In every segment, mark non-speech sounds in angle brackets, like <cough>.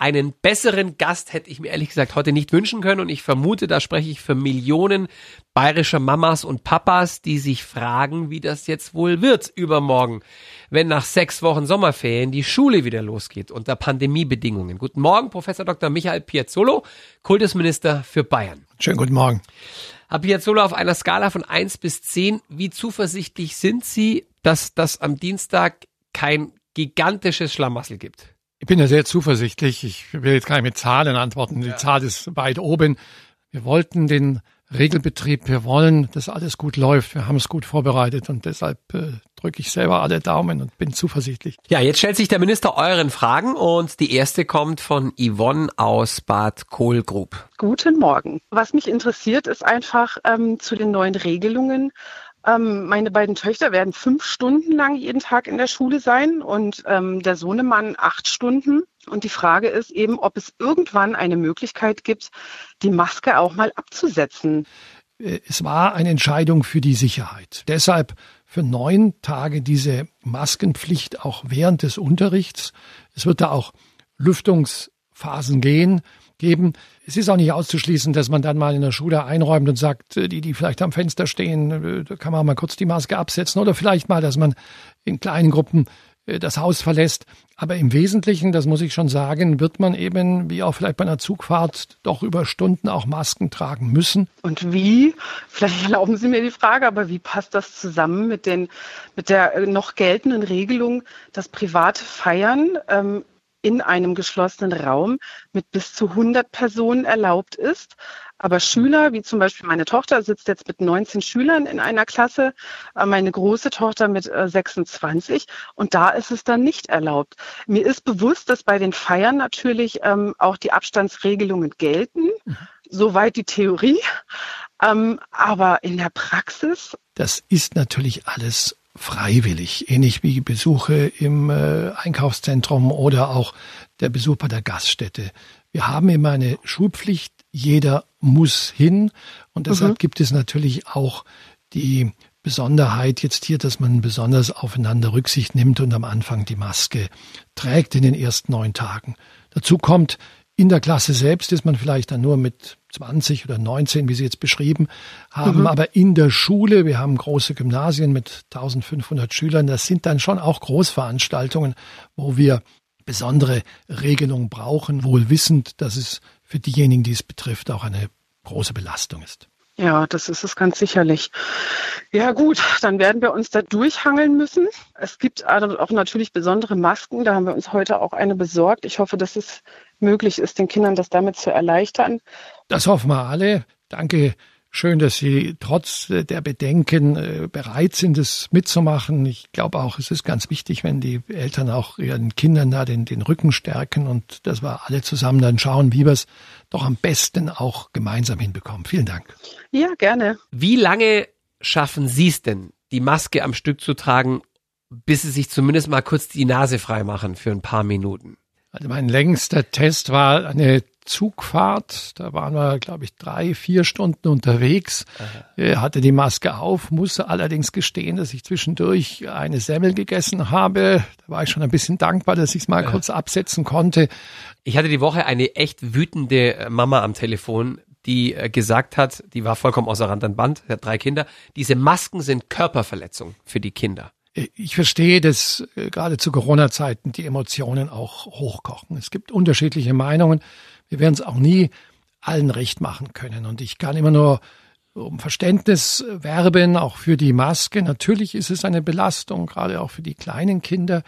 Einen besseren Gast hätte ich mir ehrlich gesagt heute nicht wünschen können und ich vermute, da spreche ich für Millionen bayerischer Mamas und Papas, die sich fragen, wie das jetzt wohl wird übermorgen, wenn nach sechs Wochen Sommerferien die Schule wieder losgeht unter Pandemiebedingungen. Guten Morgen, Professor Dr. Michael Piazzolo, Kultusminister für Bayern. Schönen guten Morgen. Herr Piazzolo, auf einer Skala von eins bis zehn, wie zuversichtlich sind Sie, dass das am Dienstag kein gigantisches Schlamassel gibt? Ich bin ja sehr zuversichtlich. Ich will jetzt gar nicht mit Zahlen antworten. Die ja. Zahl ist weit oben. Wir wollten den Regelbetrieb, wir wollen, dass alles gut läuft. Wir haben es gut vorbereitet und deshalb äh, drücke ich selber alle Daumen und bin zuversichtlich. Ja, jetzt stellt sich der Minister euren Fragen und die erste kommt von Yvonne aus Bad Kohlgrub. Guten Morgen. Was mich interessiert, ist einfach ähm, zu den neuen Regelungen. Ähm, meine beiden Töchter werden fünf Stunden lang jeden Tag in der Schule sein und ähm, der Sohnemann acht Stunden. Und die Frage ist eben, ob es irgendwann eine Möglichkeit gibt, die Maske auch mal abzusetzen. Äh, es war eine Entscheidung für die Sicherheit. Deshalb für neun Tage diese Maskenpflicht auch während des Unterrichts. Es wird da auch Lüftungsphasen gehen geben. Es ist auch nicht auszuschließen, dass man dann mal in der Schule einräumt und sagt, äh, die, die vielleicht am Fenster stehen, äh, da kann man mal kurz die Maske absetzen oder vielleicht mal, dass man in kleinen Gruppen äh, das Haus verlässt. Aber im Wesentlichen, das muss ich schon sagen, wird man eben, wie auch vielleicht bei einer Zugfahrt, doch über Stunden auch Masken tragen müssen. Und wie? Vielleicht erlauben Sie mir die Frage, aber wie passt das zusammen mit, den, mit der noch geltenden Regelung, dass private Feiern ähm, in einem geschlossenen Raum mit bis zu 100 Personen erlaubt ist. Aber Schüler, wie zum Beispiel meine Tochter, sitzt jetzt mit 19 Schülern in einer Klasse, äh, meine große Tochter mit 26 äh, und da ist es dann nicht erlaubt. Mir ist bewusst, dass bei den Feiern natürlich ähm, auch die Abstandsregelungen gelten, mhm. soweit die Theorie. Ähm, aber in der Praxis. Das ist natürlich alles freiwillig, ähnlich wie Besuche im äh, Einkaufszentrum oder auch der Besuch bei der Gaststätte. Wir haben immer eine Schulpflicht, jeder muss hin und deshalb mhm. gibt es natürlich auch die Besonderheit jetzt hier, dass man besonders aufeinander Rücksicht nimmt und am Anfang die Maske trägt in den ersten neun Tagen. Dazu kommt, in der Klasse selbst ist man vielleicht dann nur mit 20 oder 19, wie Sie jetzt beschrieben haben, mhm. aber in der Schule, wir haben große Gymnasien mit 1500 Schülern, das sind dann schon auch Großveranstaltungen, wo wir besondere Regelungen brauchen, wohl wissend, dass es für diejenigen, die es betrifft, auch eine große Belastung ist. Ja, das ist es ganz sicherlich. Ja gut, dann werden wir uns da durchhangeln müssen. Es gibt auch natürlich besondere Masken. Da haben wir uns heute auch eine besorgt. Ich hoffe, dass es möglich ist, den Kindern das damit zu erleichtern. Das hoffen wir alle. Danke. Schön, dass Sie trotz der Bedenken äh, bereit sind, es mitzumachen. Ich glaube auch, es ist ganz wichtig, wenn die Eltern auch ihren Kindern da den, den Rücken stärken und dass wir alle zusammen dann schauen, wie wir es doch am besten auch gemeinsam hinbekommen. Vielen Dank. Ja, gerne. Wie lange schaffen Sie es denn, die Maske am Stück zu tragen, bis Sie sich zumindest mal kurz die Nase frei machen für ein paar Minuten? Also mein längster Test war eine Zugfahrt. Da waren wir, glaube ich, drei, vier Stunden unterwegs. Er hatte die Maske auf, musste allerdings gestehen, dass ich zwischendurch eine Semmel gegessen habe. Da war ich schon ein bisschen dankbar, dass ich es mal ja. kurz absetzen konnte. Ich hatte die Woche eine echt wütende Mama am Telefon, die äh, gesagt hat, die war vollkommen außer Rand und Band, hat drei Kinder, diese Masken sind Körperverletzung für die Kinder. Ich verstehe, dass äh, gerade zu Corona-Zeiten die Emotionen auch hochkochen. Es gibt unterschiedliche Meinungen. Wir werden es auch nie allen recht machen können. Und ich kann immer nur um Verständnis werben, auch für die Maske. Natürlich ist es eine Belastung, gerade auch für die kleinen Kinder.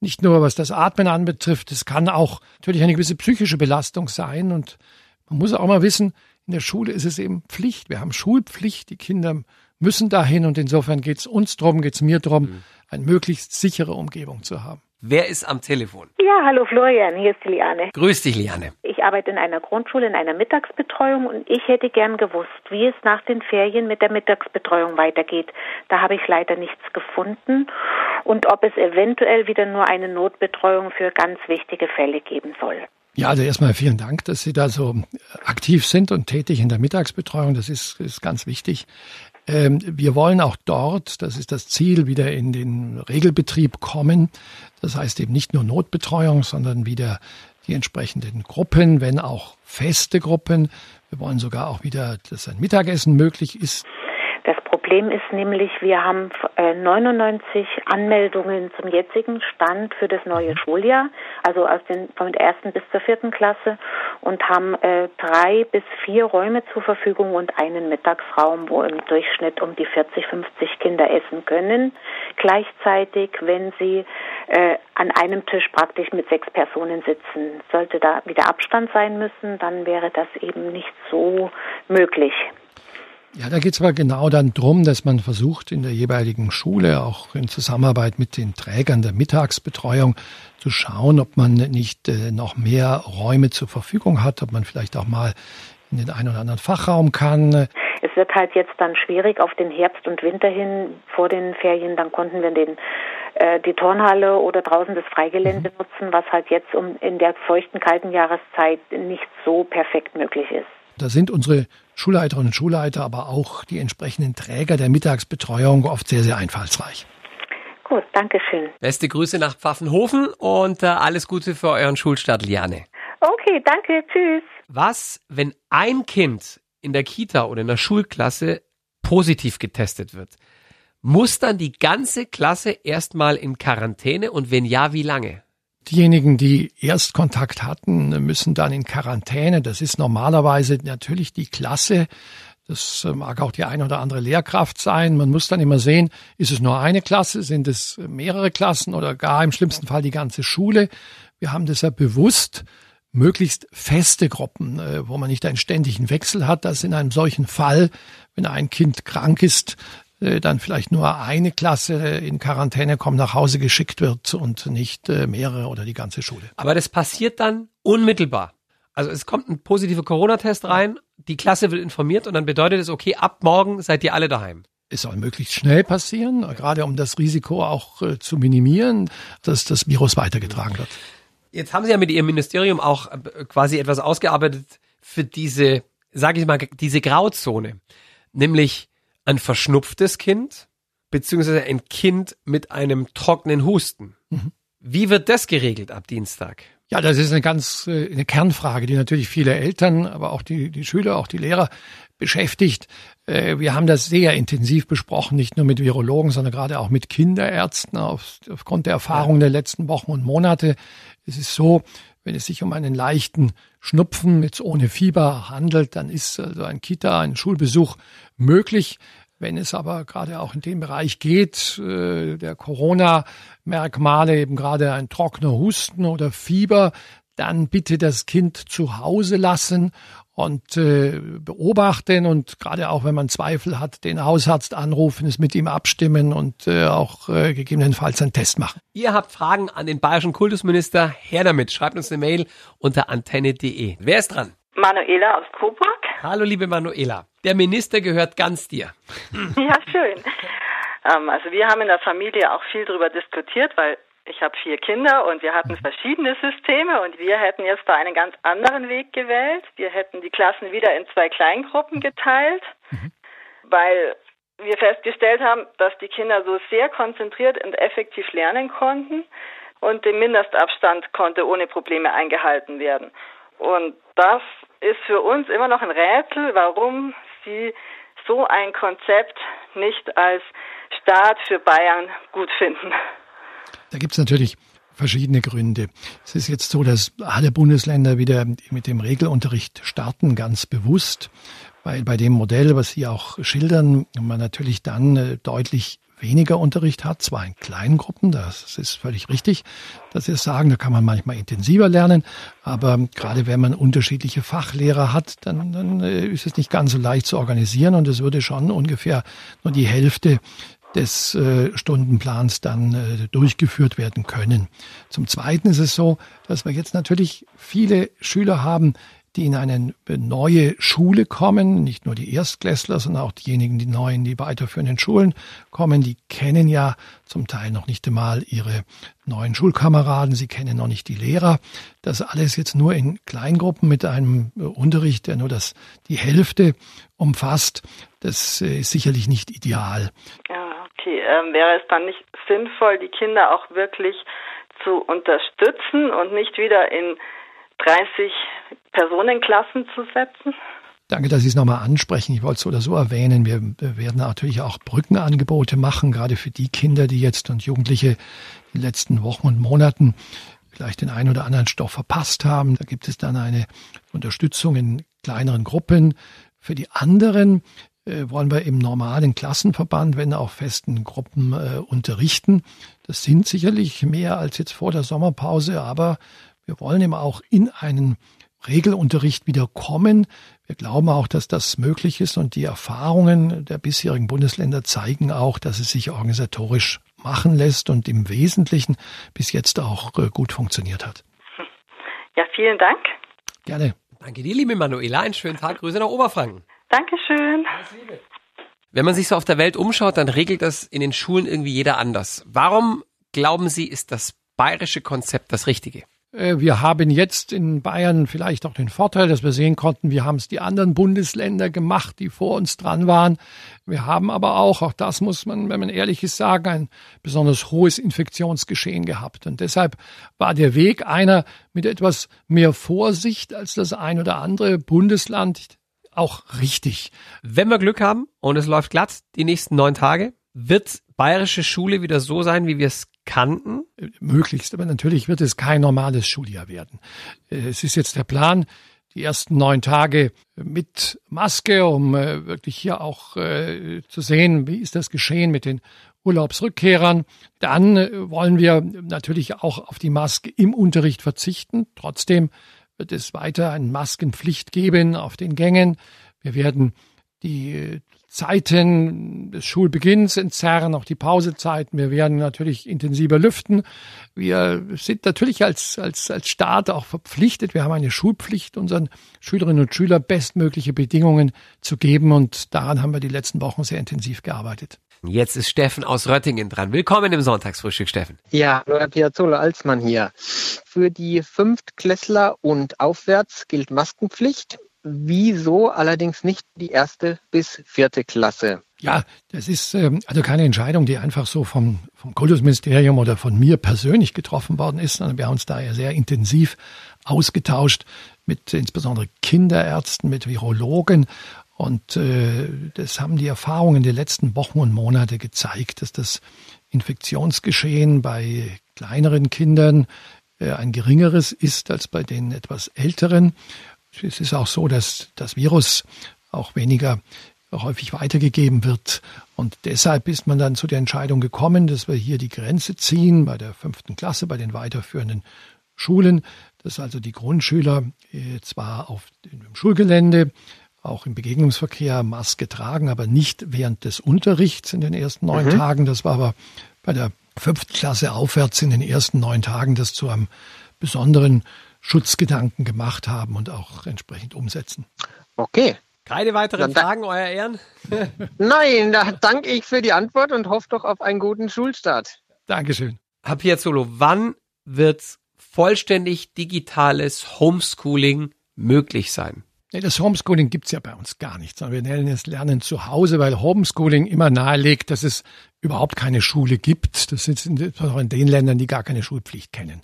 Nicht nur was das Atmen anbetrifft, es kann auch natürlich eine gewisse psychische Belastung sein. Und man muss auch mal wissen, in der Schule ist es eben Pflicht. Wir haben Schulpflicht. Die Kinder müssen dahin und insofern geht es uns drum, geht es mir drum, mhm. eine möglichst sichere Umgebung zu haben. Wer ist am Telefon? Ja, hallo Florian, hier ist die Liane. Grüß dich, Liane. Ich arbeite in einer Grundschule in einer Mittagsbetreuung und ich hätte gern gewusst, wie es nach den Ferien mit der Mittagsbetreuung weitergeht. Da habe ich leider nichts gefunden und ob es eventuell wieder nur eine Notbetreuung für ganz wichtige Fälle geben soll. Ja, also erstmal vielen Dank, dass Sie da so aktiv sind und tätig in der Mittagsbetreuung. Das ist, ist ganz wichtig. Ähm, wir wollen auch dort, das ist das Ziel, wieder in den Regelbetrieb kommen. Das heißt eben nicht nur Notbetreuung, sondern wieder die entsprechenden Gruppen, wenn auch feste Gruppen. Wir wollen sogar auch wieder, dass ein Mittagessen möglich ist. Das Problem ist nämlich, wir haben 99 äh, Anmeldungen zum jetzigen Stand für das neue mhm. Schuljahr, also aus den, von der ersten bis zur vierten Klasse und haben äh, drei bis vier Räume zur Verfügung und einen Mittagsraum, wo im Durchschnitt um die 40, 50 Kinder essen können. Gleichzeitig, wenn sie äh, an einem Tisch praktisch mit sechs Personen sitzen. Sollte da wieder Abstand sein müssen, dann wäre das eben nicht so möglich. Ja, da geht es aber genau dann drum, dass man versucht, in der jeweiligen Schule, auch in Zusammenarbeit mit den Trägern der Mittagsbetreuung, zu schauen, ob man nicht äh, noch mehr Räume zur Verfügung hat, ob man vielleicht auch mal in den einen oder anderen Fachraum kann. Es wird halt jetzt dann schwierig auf den Herbst und Winter hin vor den Ferien. Dann konnten wir den, äh, die Turnhalle oder draußen das Freigelände mhm. nutzen, was halt jetzt um in der feuchten, kalten Jahreszeit nicht so perfekt möglich ist. Da sind unsere Schulleiterinnen und Schulleiter, aber auch die entsprechenden Träger der Mittagsbetreuung oft sehr, sehr einfallsreich. Gut, danke schön. Beste Grüße nach Pfaffenhofen und äh, alles Gute für euren Schulstart, Liane. Okay, danke, tschüss. Was, wenn ein Kind in der Kita oder in der Schulklasse positiv getestet wird? Muss dann die ganze Klasse erstmal in Quarantäne und wenn ja, wie lange? Diejenigen, die Erstkontakt hatten, müssen dann in Quarantäne. Das ist normalerweise natürlich die Klasse. Das äh, mag auch die eine oder andere Lehrkraft sein. Man muss dann immer sehen, ist es nur eine Klasse, sind es mehrere Klassen oder gar im schlimmsten Fall die ganze Schule. Wir haben deshalb bewusst möglichst feste Gruppen, äh, wo man nicht einen ständigen Wechsel hat, dass in einem solchen Fall, wenn ein Kind krank ist, dann vielleicht nur eine Klasse in Quarantäne kommt, nach Hause geschickt wird und nicht äh, mehrere oder die ganze Schule. Aber das passiert dann unmittelbar. Also es kommt ein positiver Corona-Test rein, die Klasse wird informiert und dann bedeutet es, okay, ab morgen seid ihr alle daheim. Es soll möglichst schnell passieren, gerade um das Risiko auch äh, zu minimieren, dass das Virus weitergetragen wird. Jetzt haben Sie ja mit Ihrem Ministerium auch quasi etwas ausgearbeitet für diese, sage ich mal, diese Grauzone. Nämlich ein verschnupftes Kind beziehungsweise ein Kind mit einem trockenen Husten. Mhm. Wie wird das geregelt ab Dienstag? Ja, das ist eine ganz äh, eine Kernfrage, die natürlich viele Eltern, aber auch die, die Schüler, auch die Lehrer beschäftigt. Äh, wir haben das sehr intensiv besprochen, nicht nur mit Virologen, sondern gerade auch mit Kinderärzten aufgrund der Erfahrungen der letzten Wochen und Monate. Es ist so, wenn es sich um einen leichten Schnupfen jetzt ohne Fieber handelt, dann ist also ein Kita, ein Schulbesuch möglich. Wenn es aber gerade auch in dem Bereich geht, äh, der Corona-Merkmale, eben gerade ein trockener Husten oder Fieber, dann bitte das Kind zu Hause lassen und äh, beobachten und gerade auch wenn man Zweifel hat, den Hausarzt anrufen, es mit ihm abstimmen und äh, auch äh, gegebenenfalls einen Test machen. Ihr habt Fragen an den bayerischen Kultusminister, her damit. Schreibt uns eine Mail unter antenne.de. Wer ist dran? Manuela aus Coburg. Hallo liebe Manuela. Der Minister gehört ganz dir. Ja, schön. Ähm, also wir haben in der Familie auch viel darüber diskutiert, weil ich habe vier Kinder und wir hatten verschiedene Systeme und wir hätten jetzt da einen ganz anderen Weg gewählt. Wir hätten die Klassen wieder in zwei Kleingruppen geteilt, mhm. weil wir festgestellt haben, dass die Kinder so sehr konzentriert und effektiv lernen konnten und der Mindestabstand konnte ohne Probleme eingehalten werden. Und das ist für uns immer noch ein Rätsel, warum Sie so ein Konzept nicht als Staat für Bayern gut finden. Da gibt es natürlich verschiedene Gründe. Es ist jetzt so, dass alle Bundesländer wieder mit dem Regelunterricht starten, ganz bewusst, weil bei dem Modell, was Sie auch schildern, man natürlich dann äh, deutlich weniger Unterricht hat, zwar in kleinen Gruppen, das ist völlig richtig, dass Sie es sagen, da kann man manchmal intensiver lernen, aber gerade wenn man unterschiedliche Fachlehrer hat, dann, dann äh, ist es nicht ganz so leicht zu organisieren und es würde schon ungefähr nur die Hälfte des äh, Stundenplans dann äh, durchgeführt werden können. Zum Zweiten ist es so, dass wir jetzt natürlich viele Schüler haben, die in eine neue Schule kommen, nicht nur die Erstklässler, sondern auch diejenigen, die neu in die weiterführenden Schulen kommen, die kennen ja zum Teil noch nicht einmal ihre neuen Schulkameraden, sie kennen noch nicht die Lehrer. Das alles jetzt nur in Kleingruppen mit einem Unterricht, der nur das, die Hälfte umfasst, das äh, ist sicherlich nicht ideal. Ja, okay. Ähm, wäre es dann nicht sinnvoll, die Kinder auch wirklich zu unterstützen und nicht wieder in 30 Personenklassen zu setzen? Danke, dass Sie es nochmal ansprechen. Ich wollte es oder so erwähnen. Wir werden natürlich auch Brückenangebote machen, gerade für die Kinder, die jetzt und Jugendliche in den letzten Wochen und Monaten vielleicht den einen oder anderen Stoff verpasst haben. Da gibt es dann eine Unterstützung in kleineren Gruppen. Für die anderen äh, wollen wir im normalen Klassenverband, wenn auch festen Gruppen äh, unterrichten. Das sind sicherlich mehr als jetzt vor der Sommerpause, aber wir wollen eben auch in einen Regelunterricht wieder kommen. Wir glauben auch, dass das möglich ist und die Erfahrungen der bisherigen Bundesländer zeigen auch, dass es sich organisatorisch machen lässt und im Wesentlichen bis jetzt auch äh, gut funktioniert hat. Ja, vielen Dank. Gerne. Danke dir, liebe Manuela. Einen schönen Tag. Grüße nach Oberfranken. Dankeschön. Wenn man sich so auf der Welt umschaut, dann regelt das in den Schulen irgendwie jeder anders. Warum glauben Sie, ist das bayerische Konzept das richtige? Äh, wir haben jetzt in Bayern vielleicht auch den Vorteil, dass wir sehen konnten, wie haben es die anderen Bundesländer gemacht, die vor uns dran waren. Wir haben aber auch, auch das muss man, wenn man ehrlich ist, sagen, ein besonders hohes Infektionsgeschehen gehabt. Und deshalb war der Weg einer mit etwas mehr Vorsicht als das ein oder andere Bundesland auch richtig. Wenn wir Glück haben und es läuft glatt die nächsten neun Tage, wird bayerische Schule wieder so sein, wie wir es kannten? Möglichst, aber natürlich wird es kein normales Schuljahr werden. Es ist jetzt der Plan, die ersten neun Tage mit Maske, um äh, wirklich hier auch äh, zu sehen, wie ist das geschehen mit den Urlaubsrückkehrern. Dann äh, wollen wir natürlich auch auf die Maske im Unterricht verzichten. Trotzdem wird es weiter eine Maskenpflicht geben auf den Gängen. Wir werden die Zeiten des Schulbeginns entzerren, auch die Pausezeiten. Wir werden natürlich intensiver lüften. Wir sind natürlich als, als, als Staat auch verpflichtet. Wir haben eine Schulpflicht, unseren Schülerinnen und Schülern bestmögliche Bedingungen zu geben. Und daran haben wir die letzten Wochen sehr intensiv gearbeitet. Jetzt ist Steffen aus Röttingen dran. Willkommen im Sonntagsfrühstück, Steffen. Ja, Herr Piazzolla Alsmann hier. Für die Fünftklässler und aufwärts gilt Maskenpflicht. Wieso allerdings nicht die erste bis vierte Klasse? Ja, das ist ähm, also keine Entscheidung, die einfach so vom, vom Kultusministerium oder von mir persönlich getroffen worden ist, sondern wir haben uns da ja sehr intensiv ausgetauscht mit insbesondere Kinderärzten, mit Virologen. Und äh, das haben die Erfahrungen der letzten Wochen und Monate gezeigt, dass das Infektionsgeschehen bei kleineren Kindern äh, ein geringeres ist als bei den etwas älteren. Es ist auch so, dass das Virus auch weniger häufig weitergegeben wird. Und deshalb ist man dann zu der Entscheidung gekommen, dass wir hier die Grenze ziehen bei der fünften Klasse, bei den weiterführenden Schulen, dass also die Grundschüler äh, zwar auf dem Schulgelände, auch im Begegnungsverkehr Maske tragen, aber nicht während des Unterrichts in den ersten neun mhm. Tagen. Das war aber bei der fünften Klasse aufwärts in den ersten neun Tagen das zu einem besonderen Schutzgedanken gemacht haben und auch entsprechend umsetzen. Okay. Keine weiteren Fragen, Euer Ehren? <laughs> <laughs> Nein, da danke ich für die Antwort und hoffe doch auf einen guten Schulstart. Dankeschön. Herr Piazzolo, wann wird vollständig digitales Homeschooling möglich sein? Nee, das Homeschooling gibt's ja bei uns gar nicht, sondern wir nennen es Lernen zu Hause, weil Homeschooling immer nahelegt, dass es überhaupt keine Schule gibt. Das ist auch in den Ländern, die gar keine Schulpflicht kennen.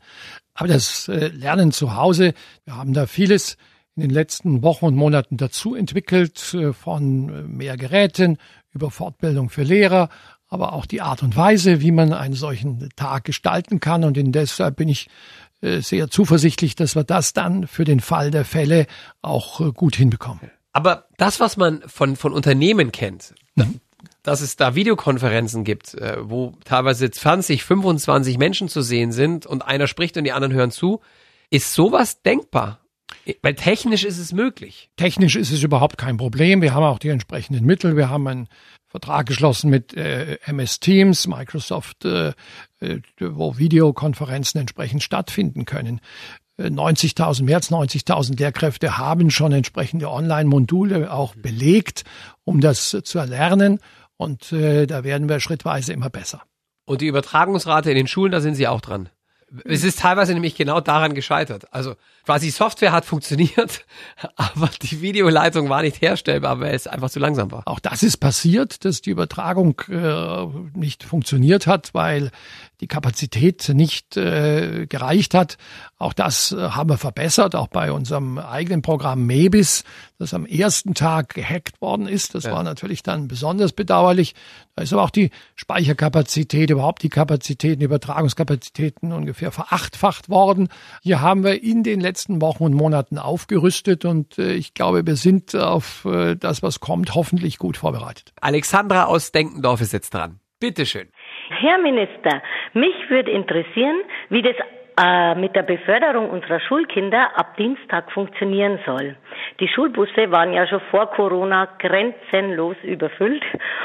Aber das äh, Lernen zu Hause, wir haben da vieles in den letzten Wochen und Monaten dazu entwickelt, äh, von äh, mehr Geräten über Fortbildung für Lehrer, aber auch die Art und Weise, wie man einen solchen Tag gestalten kann. Und deshalb bin ich sehr zuversichtlich, dass wir das dann für den Fall der Fälle auch gut hinbekommen. Aber das, was man von, von Unternehmen kennt, mhm dass es da Videokonferenzen gibt, äh, wo teilweise 20, 25 Menschen zu sehen sind und einer spricht und die anderen hören zu. Ist sowas denkbar? Weil technisch ist es möglich. Technisch ist es überhaupt kein Problem. Wir haben auch die entsprechenden Mittel. Wir haben einen Vertrag geschlossen mit äh, MS Teams, Microsoft, äh, äh, wo Videokonferenzen entsprechend stattfinden können. 90.000, äh, mehr als 90.000 Lehrkräfte haben schon entsprechende Online-Module auch belegt, um das zu erlernen. Und äh, da werden wir schrittweise immer besser. Und die Übertragungsrate in den Schulen, da sind Sie auch dran. Es ist teilweise nämlich genau daran gescheitert. Also quasi Software hat funktioniert, <laughs> aber die Videoleitung war nicht herstellbar, weil es einfach zu langsam war. Auch das ist passiert, dass die Übertragung äh, nicht funktioniert hat, weil die Kapazität nicht äh, gereicht hat. Auch das äh, haben wir verbessert, auch bei unserem eigenen Programm MEBIS, das am ersten Tag gehackt worden ist. Das ja. war natürlich dann besonders bedauerlich. Da ist aber auch die Speicherkapazität, überhaupt die Kapazitäten, Übertragungskapazitäten ungefähr verachtfacht worden. Hier haben wir in den letzten Wochen und Monaten aufgerüstet und äh, ich glaube, wir sind auf äh, das, was kommt, hoffentlich gut vorbereitet. Alexandra aus Denkendorf ist jetzt dran. Bitteschön. Herr Minister, mich würde interessieren, wie das äh, mit der Beförderung unserer Schulkinder ab Dienstag funktionieren soll. Die Schulbusse waren ja schon vor Corona grenzenlos überfüllt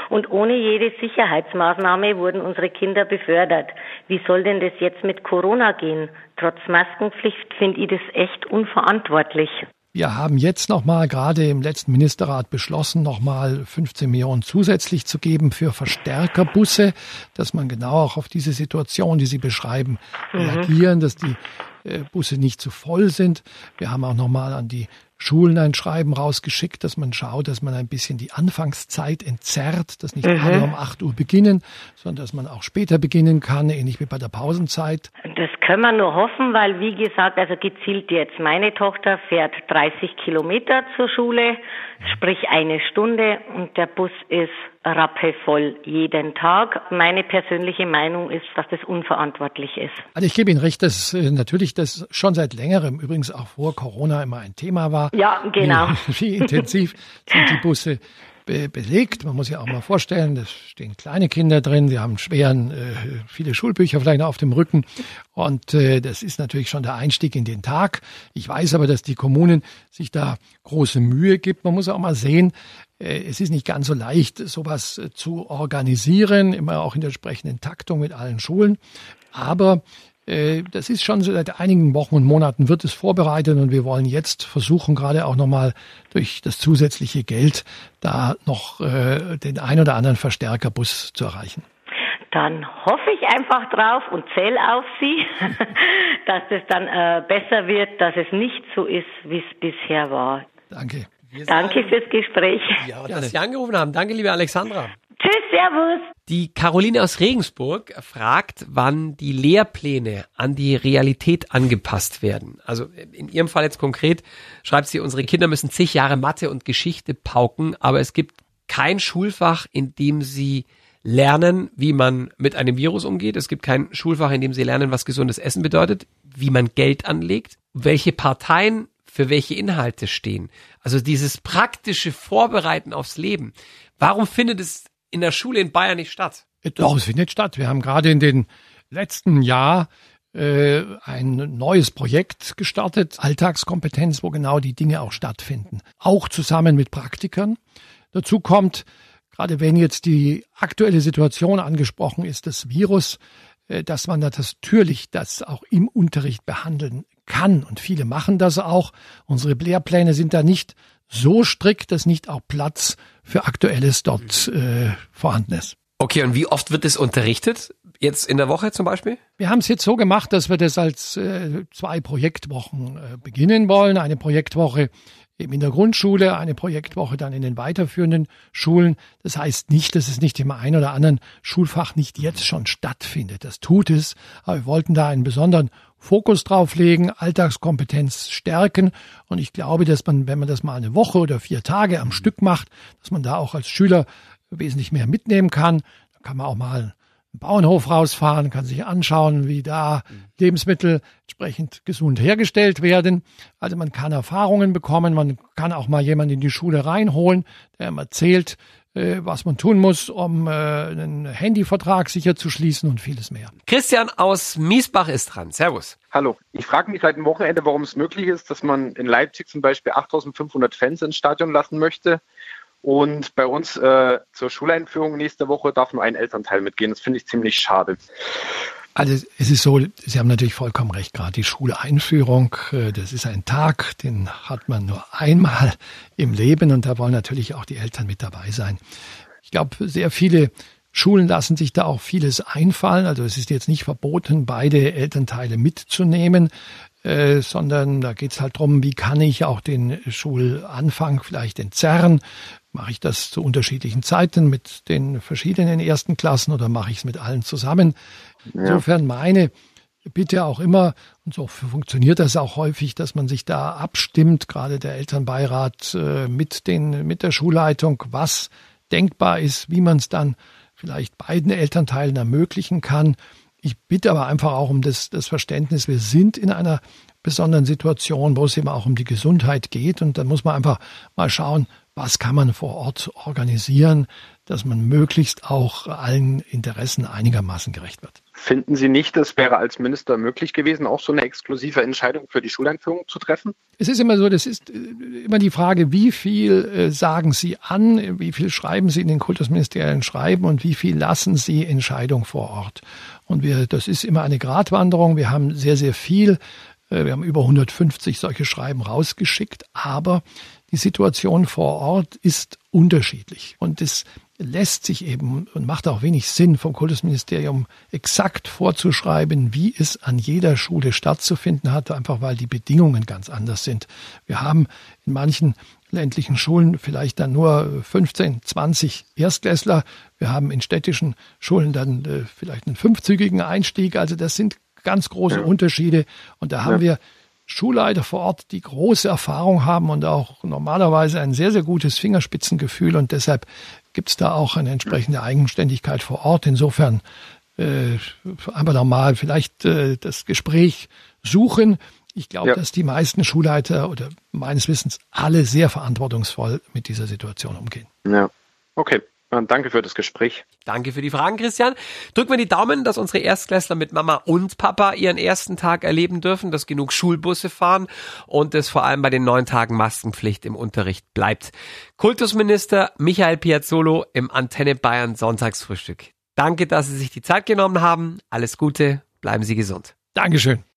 und ohne jede Sicherheitsmaßnahme wurden unsere Kinder befördert. Wie soll denn das jetzt mit Corona gehen? Trotz Maskenpflicht finde ich das echt unverantwortlich. Wir haben jetzt nochmal gerade im letzten Ministerrat beschlossen, nochmal 15 Millionen zusätzlich zu geben für Verstärkerbusse, dass man genau auch auf diese Situation, die Sie beschreiben, mhm. reagieren, dass die äh, Busse nicht zu voll sind. Wir haben auch nochmal an die Schulen ein Schreiben rausgeschickt, dass man schaut, dass man ein bisschen die Anfangszeit entzerrt, dass nicht mhm. alle um 8 Uhr beginnen, sondern dass man auch später beginnen kann, ähnlich wie bei der Pausenzeit. Das können wir nur hoffen, weil wie gesagt, also gezielt jetzt meine Tochter fährt 30 Kilometer zur Schule, sprich eine Stunde und der Bus ist rappevoll jeden Tag. Meine persönliche Meinung ist, dass das unverantwortlich ist. Also ich gebe Ihnen recht, dass äh, natürlich das schon seit längerem, übrigens auch vor Corona immer ein Thema war. Ja, genau. Wie, wie intensiv sind die Busse be belegt. Man muss sich auch mal vorstellen, da stehen kleine Kinder drin, die haben schweren, äh, viele Schulbücher vielleicht noch auf dem Rücken. Und äh, das ist natürlich schon der Einstieg in den Tag. Ich weiß aber, dass die Kommunen sich da große Mühe gibt. Man muss auch mal sehen, äh, es ist nicht ganz so leicht, sowas äh, zu organisieren, immer auch in der entsprechenden Taktung mit allen Schulen. Aber das ist schon seit einigen Wochen und Monaten wird es vorbereitet und wir wollen jetzt versuchen, gerade auch nochmal durch das zusätzliche Geld da noch äh, den ein oder anderen Verstärkerbus zu erreichen. Dann hoffe ich einfach drauf und zähle auf Sie, <laughs> dass es dann äh, besser wird, dass es nicht so ist, wie es bisher war. Danke. Danke fürs Gespräch. Ja, dass Sie angerufen haben. Danke, liebe Alexandra. Servus. Die Caroline aus Regensburg fragt, wann die Lehrpläne an die Realität angepasst werden. Also in ihrem Fall jetzt konkret schreibt sie, unsere Kinder müssen zig Jahre Mathe und Geschichte pauken, aber es gibt kein Schulfach, in dem sie lernen, wie man mit einem Virus umgeht. Es gibt kein Schulfach, in dem sie lernen, was gesundes Essen bedeutet, wie man Geld anlegt, welche Parteien für welche Inhalte stehen. Also dieses praktische Vorbereiten aufs Leben. Warum findet es in der Schule in Bayern nicht statt. Doch, es findet statt. Wir haben gerade in den letzten Jahr äh, ein neues Projekt gestartet, Alltagskompetenz, wo genau die Dinge auch stattfinden. Auch zusammen mit Praktikern. Dazu kommt, gerade wenn jetzt die aktuelle Situation angesprochen ist, das Virus, äh, dass man natürlich das auch im Unterricht behandeln kann. Und viele machen das auch. Unsere Lehrpläne sind da nicht so strikt, dass nicht auch Platz für Aktuelles dort äh, vorhanden ist. Okay, und wie oft wird es unterrichtet? Jetzt in der Woche zum Beispiel? Wir haben es jetzt so gemacht, dass wir das als äh, zwei Projektwochen äh, beginnen wollen. Eine Projektwoche eben in der Grundschule, eine Projektwoche dann in den weiterführenden Schulen. Das heißt nicht, dass es nicht im einen oder anderen Schulfach nicht jetzt schon stattfindet. Das tut es. Aber wir wollten da einen besonderen Fokus drauf legen, Alltagskompetenz stärken. Und ich glaube, dass man, wenn man das mal eine Woche oder vier Tage am Stück macht, dass man da auch als Schüler wesentlich mehr mitnehmen kann. Da kann man auch mal einen Bauernhof rausfahren, kann sich anschauen, wie da Lebensmittel entsprechend gesund hergestellt werden. Also man kann Erfahrungen bekommen, man kann auch mal jemanden in die Schule reinholen, der ihm erzählt, äh, was man tun muss, um äh, einen Handyvertrag sicher zu schließen und vieles mehr. Christian aus Miesbach ist dran. Servus. Hallo. Ich frage mich seit dem Wochenende, warum es möglich ist, dass man in Leipzig zum Beispiel 8500 Fans ins Stadion lassen möchte. Und bei uns äh, zur Schuleinführung nächste Woche darf nur ein Elternteil mitgehen. Das finde ich ziemlich schade. Also es ist so, Sie haben natürlich vollkommen recht, gerade die Schuleinführung, äh, das ist ein Tag, den hat man nur einmal im Leben und da wollen natürlich auch die Eltern mit dabei sein. Ich glaube, sehr viele Schulen lassen sich da auch vieles einfallen. Also es ist jetzt nicht verboten, beide Elternteile mitzunehmen, äh, sondern da geht es halt drum, wie kann ich auch den Schulanfang vielleicht entzerren, Mache ich das zu unterschiedlichen Zeiten mit den verschiedenen ersten Klassen oder mache ich es mit allen zusammen? Ja. Insofern meine bitte auch immer, und so funktioniert das auch häufig, dass man sich da abstimmt, gerade der Elternbeirat äh, mit, den, mit der Schulleitung, was denkbar ist, wie man es dann vielleicht beiden Elternteilen ermöglichen kann. Ich bitte aber einfach auch um das, das Verständnis, wir sind in einer besonderen Situation, wo es eben auch um die Gesundheit geht. Und da muss man einfach mal schauen, was kann man vor Ort organisieren, dass man möglichst auch allen Interessen einigermaßen gerecht wird. Finden Sie nicht, es wäre als Minister möglich gewesen, auch so eine exklusive Entscheidung für die Schuleinführung zu treffen? Es ist immer so, das ist äh, immer die Frage, wie viel äh, sagen Sie an, wie viel schreiben Sie in den Kultusministerien schreiben und wie viel lassen Sie Entscheidung vor Ort. Und wir, das ist immer eine Gratwanderung. Wir haben sehr, sehr viel. Äh, wir haben über 150 solche Schreiben rausgeschickt, aber die Situation vor Ort ist unterschiedlich. Und es lässt sich eben und macht auch wenig Sinn vom Kultusministerium exakt vorzuschreiben, wie es an jeder Schule stattzufinden hat, einfach weil die Bedingungen ganz anders sind. Wir haben in manchen ländlichen Schulen vielleicht dann nur 15, 20 Erstklässler. Wir haben in städtischen Schulen dann äh, vielleicht einen fünfzügigen Einstieg. Also das sind ganz große ja. Unterschiede. Und da haben ja. wir Schulleiter vor Ort, die große Erfahrung haben und auch normalerweise ein sehr, sehr gutes Fingerspitzengefühl. Und deshalb gibt es da auch eine entsprechende Eigenständigkeit vor Ort. Insofern äh, einfach nochmal vielleicht äh, das Gespräch suchen. Ich glaube, ja. dass die meisten Schulleiter oder meines Wissens alle sehr verantwortungsvoll mit dieser Situation umgehen. Ja, okay. Danke für das Gespräch. Danke für die Fragen, Christian. Drücken wir die Daumen, dass unsere Erstklässler mit Mama und Papa ihren ersten Tag erleben dürfen, dass genug Schulbusse fahren und es vor allem bei den neun Tagen Maskenpflicht im Unterricht bleibt. Kultusminister Michael Piazzolo im Antenne Bayern Sonntagsfrühstück. Danke, dass Sie sich die Zeit genommen haben. Alles Gute, bleiben Sie gesund. Dankeschön.